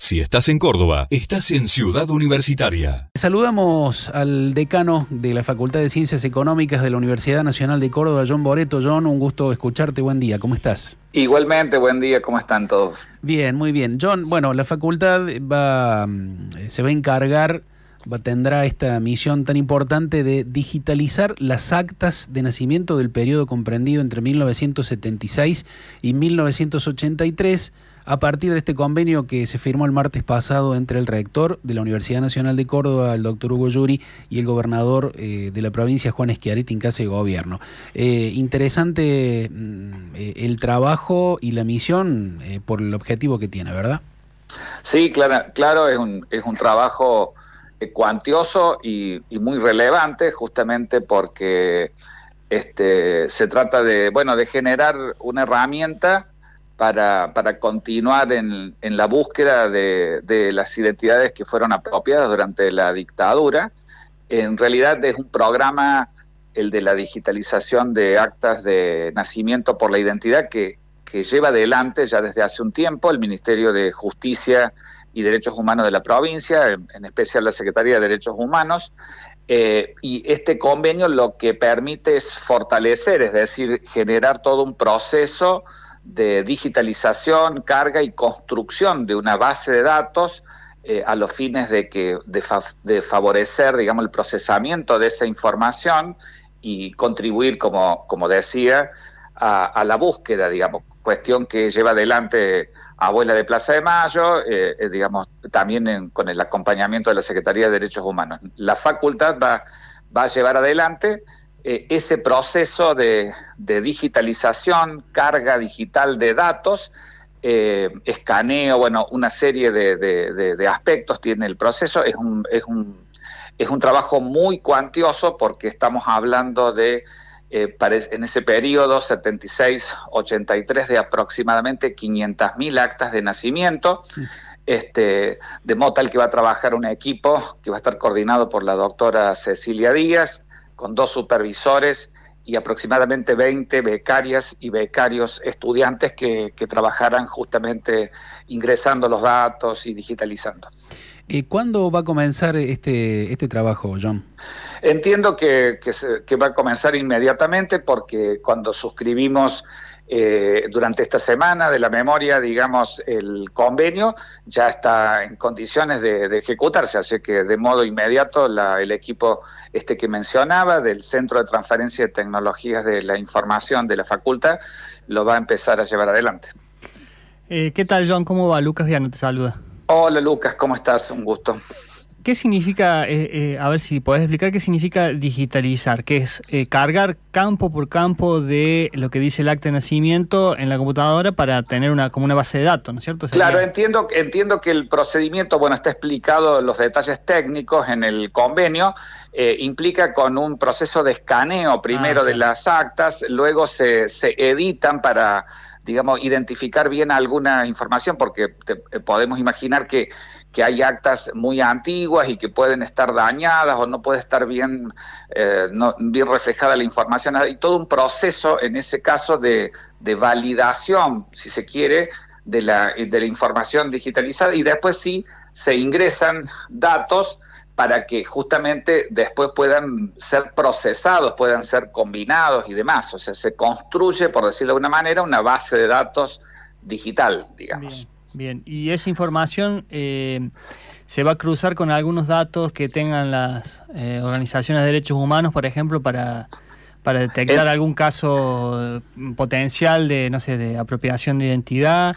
Si estás en Córdoba, estás en Ciudad Universitaria. Saludamos al decano de la Facultad de Ciencias Económicas de la Universidad Nacional de Córdoba, John Boreto. John, un gusto escucharte. Buen día, ¿cómo estás? Igualmente, buen día, ¿cómo están todos? Bien, muy bien. John, bueno, la facultad va, mm, se va a encargar, va, tendrá esta misión tan importante de digitalizar las actas de nacimiento del periodo comprendido entre 1976 y 1983 a partir de este convenio que se firmó el martes pasado entre el rector de la Universidad Nacional de Córdoba, el doctor Hugo Yuri, y el gobernador eh, de la provincia, Juan Eschiaretti, en casa de gobierno. Eh, interesante mm, eh, el trabajo y la misión por el objetivo que tiene, ¿verdad? Sí, claro, claro es, un, es un trabajo cuantioso y, y muy relevante, justamente porque este, se trata de, bueno, de generar una herramienta para, para continuar en, en, la búsqueda de, de, las identidades que fueron apropiadas durante la dictadura. En realidad es un programa, el de la digitalización de actas de nacimiento por la identidad, que, que lleva adelante ya desde hace un tiempo el Ministerio de Justicia y Derechos Humanos de la provincia, en, especial la Secretaría de Derechos Humanos, eh, y este convenio lo que permite es fortalecer, es decir, generar todo un proceso de digitalización, carga y construcción de una base de datos eh, a los fines de, que, de, fa de, favorecer, digamos, el procesamiento de esa información y contribuir, como, como decía, a, a la búsqueda, digamos, cuestión que lleva adelante Abuela de Plaza de Mayo, eh, eh, digamos, también en, con el acompañamiento de la Secretaría de Derechos Humanos. La facultad va, va a llevar adelante eh, ese proceso de, de, digitalización, carga digital de datos, eh, escaneo, bueno, una serie de, de, de, aspectos tiene el proceso. Es un, es, un, es un trabajo muy cuantioso porque estamos hablando de, eh, en ese periodo 76-83, de aproximadamente 500.000 actas de nacimiento. Este, de modo tal que va a trabajar un equipo que va a estar coordinado por la doctora Cecilia Díaz, con dos supervisores y aproximadamente 20 becarias y becarios estudiantes que, que trabajarán justamente ingresando los datos y digitalizando. ¿Y cuándo va a comenzar este, este trabajo, John? Entiendo que, que, se, que va a comenzar inmediatamente porque cuando suscribimos eh, durante esta semana de la memoria, digamos, el convenio ya está en condiciones de, de ejecutarse, así que de modo inmediato la, el equipo este que mencionaba del Centro de Transferencia de Tecnologías de la Información de la Facultad lo va a empezar a llevar adelante. Eh, ¿Qué tal, John? ¿Cómo va? Lucas Viano te saluda. Hola, Lucas, ¿cómo estás? Un gusto. ¿Qué significa, eh, eh, a ver si podés explicar qué significa digitalizar? ¿Qué es eh, cargar campo por campo de lo que dice el acta de nacimiento en la computadora para tener una como una base de datos, ¿no es cierto? Claro, entiendo, entiendo que el procedimiento, bueno, está explicado los detalles técnicos en el convenio, eh, implica con un proceso de escaneo primero ah, de las actas, luego se, se editan para digamos, identificar bien alguna información, porque te, podemos imaginar que, que, hay actas muy antiguas y que pueden estar dañadas o no puede estar bien, eh, bien reflejada la información. Hay todo un proceso, en ese caso, de, de validación, si se quiere, de la, de la información digitalizada y después sí se ingresan datos para que justamente después puedan ser procesados, puedan ser combinados y demás. O sea, se construye, por decirlo de alguna manera, una base de datos digital, digamos. Bien, bien. y esa información eh, se va a cruzar con algunos datos que tengan las eh, organizaciones de derechos humanos, por ejemplo, para para detectar el, algún caso potencial de, no sé, de apropiación de identidad.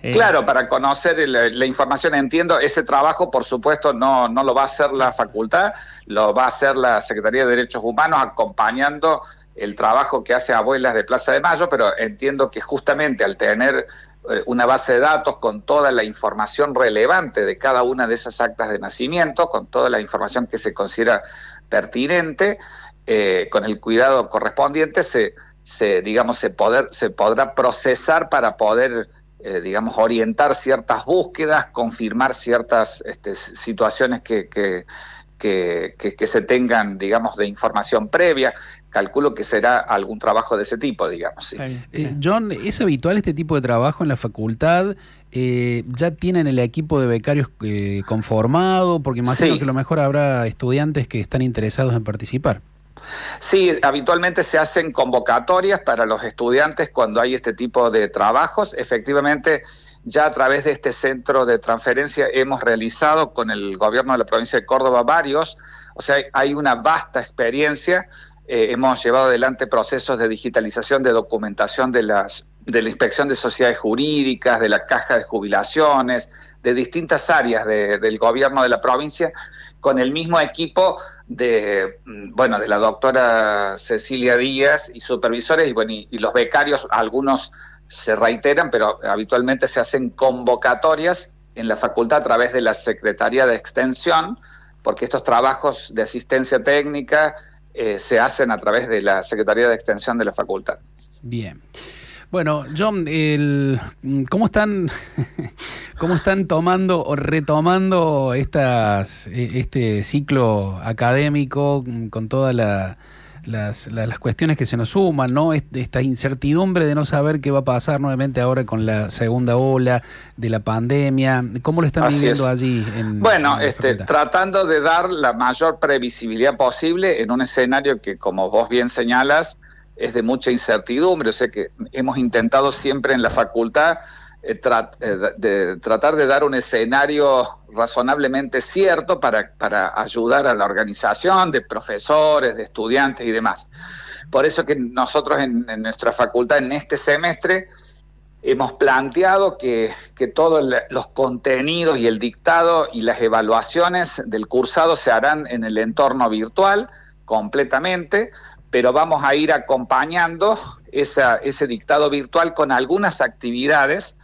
Eh, claro, para conocer la, la, información, entiendo, ese trabajo, por supuesto, no, no lo va a hacer la facultad, lo va a hacer la Secretaría de Derechos Humanos acompañando el trabajo que hace Abuelas de Plaza de Mayo, pero entiendo que justamente al tener eh, una base de datos con toda la información relevante de cada una de esas actas de nacimiento, con toda la información que se considera pertinente, eh, con el cuidado correspondiente, se, se digamos, se, poder, se podrá procesar para poder eh, digamos, orientar ciertas búsquedas, confirmar ciertas este, situaciones que, que, que, que, se tengan, digamos, de información previa. calculo que será algún trabajo de ese tipo, digamos. Eh, John, ¿es habitual este tipo de trabajo en la facultad? Eh, ¿Ya tienen el equipo de becarios eh, conformado? Porque imagino que lo mejor habrá estudiantes que están interesados en participar. Sí, habitualmente se hacen convocatorias para los estudiantes cuando hay este tipo de trabajos. Efectivamente, ya a través de este centro de transferencia hemos realizado con el gobierno de la provincia de Córdoba varios, o sea, hay una vasta experiencia. Eh, hemos llevado adelante procesos de digitalización de documentación de las de la inspección de sociedades jurídicas, de la caja de jubilaciones, de distintas áreas del gobierno de la provincia, con el mismo equipo de, bueno, de la doctora Cecilia Díaz y supervisores y, bueno, y, los becarios, algunos se reiteran, pero habitualmente se hacen convocatorias en la facultad a través de la Secretaría de Extensión, porque estos trabajos de asistencia técnica eh, se hacen a través de la Secretaría de Extensión de la facultad. Bien. Bueno, John, el, ¿cómo están cómo están tomando o retomando estas e, este ciclo académico con todas las, las, cuestiones que se nos suman, ¿no? Esta incertidumbre de no saber qué va a pasar nuevamente ahora con la segunda ola de la pandemia. ¿Cómo lo están viviendo allí? En, bueno, este, tratando de dar la mayor previsibilidad posible en un escenario que, como vos bien señalas, es de mucha incertidumbre, o sea que hemos intentado siempre en la facultad eh, eh, de, tratar de dar un escenario razonablemente cierto para, para ayudar a la organización de profesores, de estudiantes y demás. Por eso que nosotros en, nuestra facultad en este semestre hemos planteado que, que, todos los contenidos y el dictado y las evaluaciones del cursado se harán en el entorno virtual completamente, pero vamos a ir acompañando ese dictado virtual con algunas actividades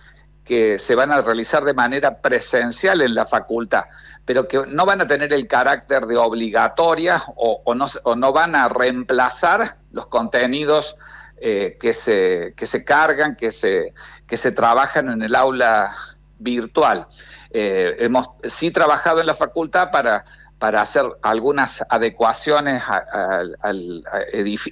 que se van a realizar de manera presencial en la facultad, pero que no van a tener el carácter de obligatoria o, no, van a reemplazar los contenidos eh, que, se, cargan, que se, que se trabajan en el aula virtual. Eh, hemos sí trabajado en la facultad para para hacer algunas adecuaciones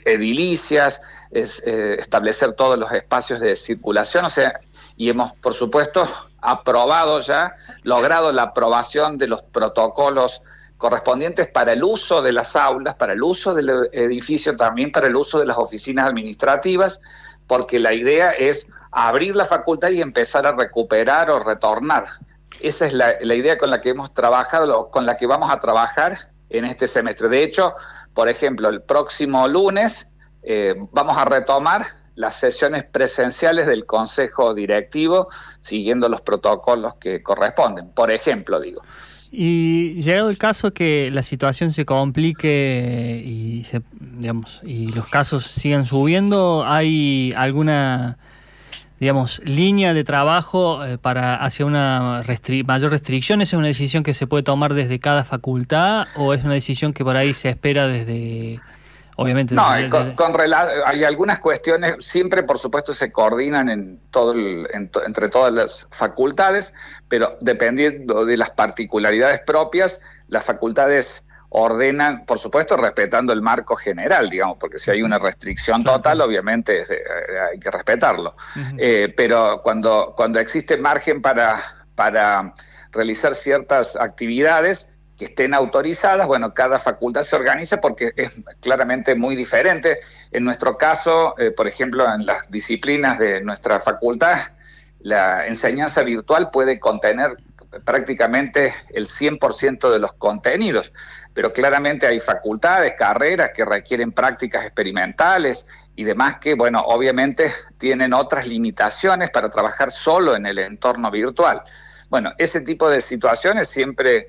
edilicias, eh, establecer todos los espacios de circulación, o sea, y hemos, por supuesto, aprobado ya, logrado la aprobación de los protocolos correspondientes para el uso de las aulas, para el uso del edificio, también para el uso de las oficinas administrativas, porque la idea es abrir la facultad y empezar a recuperar o retornar esa es la, idea con la que hemos trabajado, con la que vamos a trabajar en este semestre. De hecho, por ejemplo, el próximo lunes eh, vamos a retomar las sesiones presenciales del Consejo Directivo siguiendo los protocolos que corresponden, por ejemplo, digo. Y llegado el caso que la situación se complique y, digamos, y los casos sigan subiendo, ¿hay alguna digamos, línea de trabajo eh, para hacia una mayor restricción? ¿Es una decisión que se puede tomar desde cada facultad o es una decisión que por ahí se espera desde... Obviamente. No, con, hay algunas cuestiones, siempre por supuesto se coordinan en todo entre todas las facultades, pero dependiendo de las particularidades propias, las facultades ordenan, por supuesto, respetando el marco general, digamos, porque si hay una restricción total, obviamente eh, hay que respetarlo. Eh, pero cuando, cuando existe margen para, para realizar ciertas actividades que estén autorizadas, bueno, cada facultad se organiza porque es claramente muy diferente. En nuestro caso, eh, por ejemplo, en las disciplinas de nuestra facultad, la enseñanza virtual puede contener prácticamente el 100% de los contenidos pero claramente hay facultades, carreras que requieren prácticas experimentales y demás que, bueno, obviamente tienen otras limitaciones para trabajar solo en el entorno virtual. Bueno, ese tipo de situaciones siempre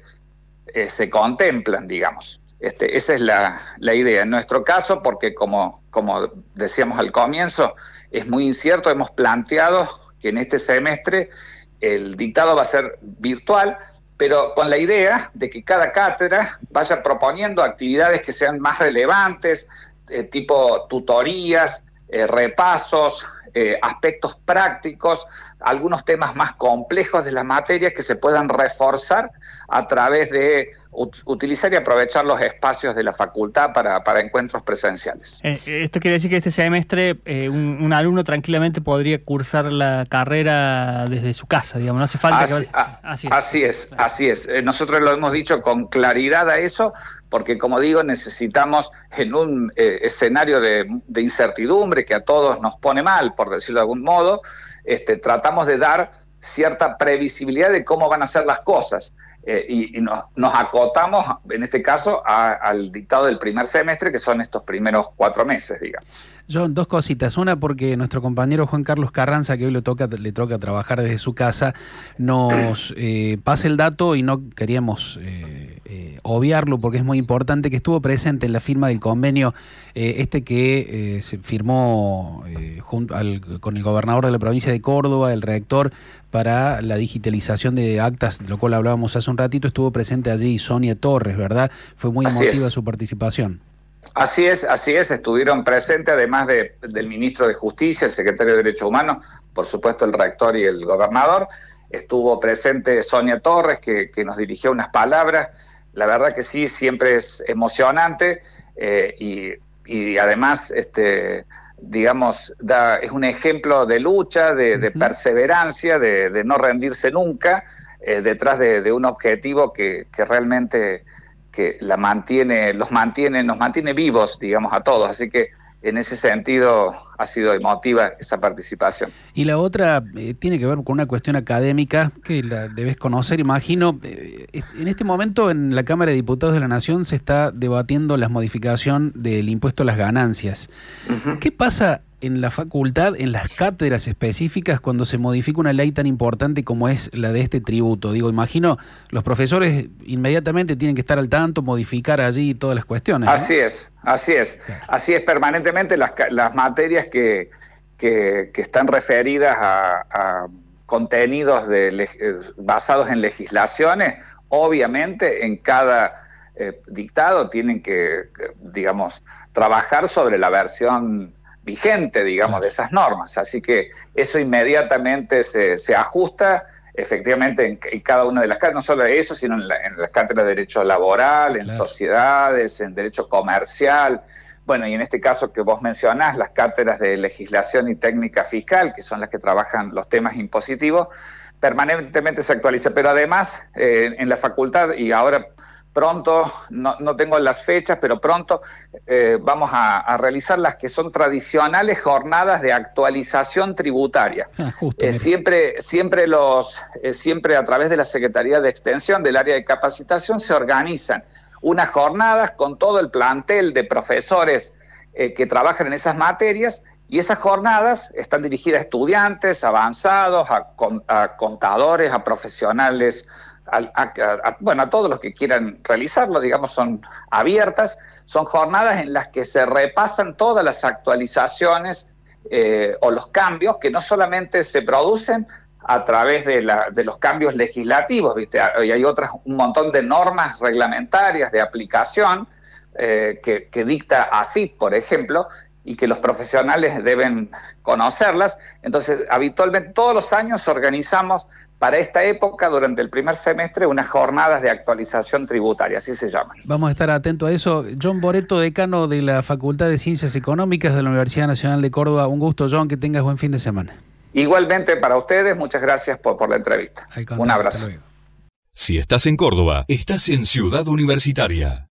eh, se contemplan, digamos. Este, esa es la, la, idea. En nuestro caso, porque como, como decíamos al comienzo, es muy incierto, hemos planteado que en este semestre el dictado va a ser virtual, pero con la idea de que cada cátedra vaya proponiendo actividades que sean más relevantes, eh, tipo tutorías, eh, repasos, eh, aspectos prácticos, algunos temas más complejos de la materia que se puedan reforzar a través de utilizar y aprovechar los espacios de la facultad para, para encuentros presenciales. Eh, esto quiere decir que este semestre eh, un, alumno tranquilamente podría cursar la carrera desde su casa, digamos, no hace falta así, que... así, es, así es, así es. Eh, nosotros lo hemos dicho con claridad a eso, porque como digo, necesitamos en un escenario de, de, incertidumbre que a todos nos pone mal, por decirlo de algún modo, este, tratamos de dar cierta previsibilidad de cómo van a ser las cosas. Eh, y, nos, acotamos, en este caso, al dictado del primer semestre, que son estos primeros cuatro meses, digamos. John, dos cositas. Una, porque nuestro compañero Juan Carlos Carranza, que hoy le toca, le toca trabajar desde su casa, nos eh, pasa el dato y no queríamos eh, eh, obviarlo porque es muy importante, que estuvo presente en la firma del convenio, este que se firmó junto con el gobernador de la provincia de Córdoba, el rector, para la digitalización de actas, de lo cual hablábamos hace un ratito, estuvo presente allí Sonia Torres, ¿verdad? Fue muy emotiva su participación. Así es, así es, estuvieron presentes, además del ministro de Justicia, el secretario de Derechos Humanos, por supuesto el rector y el gobernador, estuvo presente Sonia Torres, que, nos dirigió unas palabras, la verdad que sí, siempre es emocionante eh, y, además, este, digamos, da, es un ejemplo de lucha, de, perseverancia, de, no rendirse nunca, eh, detrás de, un objetivo que, que realmente que la mantiene, los mantiene, nos mantiene vivos, digamos, a todos. Así que en ese sentido ha sido emotiva esa participación. Y la otra eh, tiene que ver con una cuestión académica que la debes conocer, imagino. Eh, en este momento en la Cámara de Diputados de la Nación se está debatiendo la modificación del impuesto a las ganancias. ¿Qué pasa en la facultad, en las cátedras específicas, cuando se modifica una ley tan importante como es la de este tributo? Digo, imagino, los profesores inmediatamente tienen que estar al tanto, modificar allí todas las cuestiones. Así es, así es. Así es permanentemente las, materias que, que, están referidas a, contenidos de, basados en legislaciones, obviamente en cada eh, dictado tienen que, digamos, trabajar sobre la versión vigente, digamos, de esas normas. Así que eso inmediatamente se, se ajusta efectivamente en, cada una de las cátedras, no solo eso, sino en, las cátedras de derecho laboral, en sociedades, en derecho comercial. Bueno, y en este caso que vos mencionás, las cátedras de legislación y técnica fiscal, que son las que trabajan los temas impositivos, permanentemente se actualiza. Pero además, eh, en la facultad, y ahora pronto, no, no, tengo las fechas, pero pronto eh, vamos a, realizar las que son tradicionales jornadas de actualización tributaria. Ah, eh, siempre, siempre, los, eh, siempre a través de la Secretaría de Extensión del área de capacitación se organizan unas jornadas con todo el plantel de profesores que trabajan en esas materias y esas jornadas están dirigidas a estudiantes avanzados, a, a contadores, a profesionales a, bueno, a todos los que quieran realizarlo, digamos, son abiertas, son jornadas en las que se repasan todas las actualizaciones eh, o los cambios que no solamente se producen a través de, la, de los cambios legislativos, ¿viste? y hay otras, un montón de normas reglamentarias de aplicación eh, que, que dicta AFIP, por ejemplo, y que los profesionales deben conocerlas. Entonces, habitualmente todos los años organizamos para esta época, durante el primer semestre, unas jornadas de actualización tributaria, así se llaman. Vamos a estar atentos a eso. John Boreto, decano de la Facultad de Ciencias Económicas de la Universidad Nacional de Córdoba. Un gusto, John, que tengas buen fin de semana. Igualmente para ustedes, muchas gracias por, por la entrevista. Un abrazo. Si estás en Córdoba, estás en Ciudad Universitaria.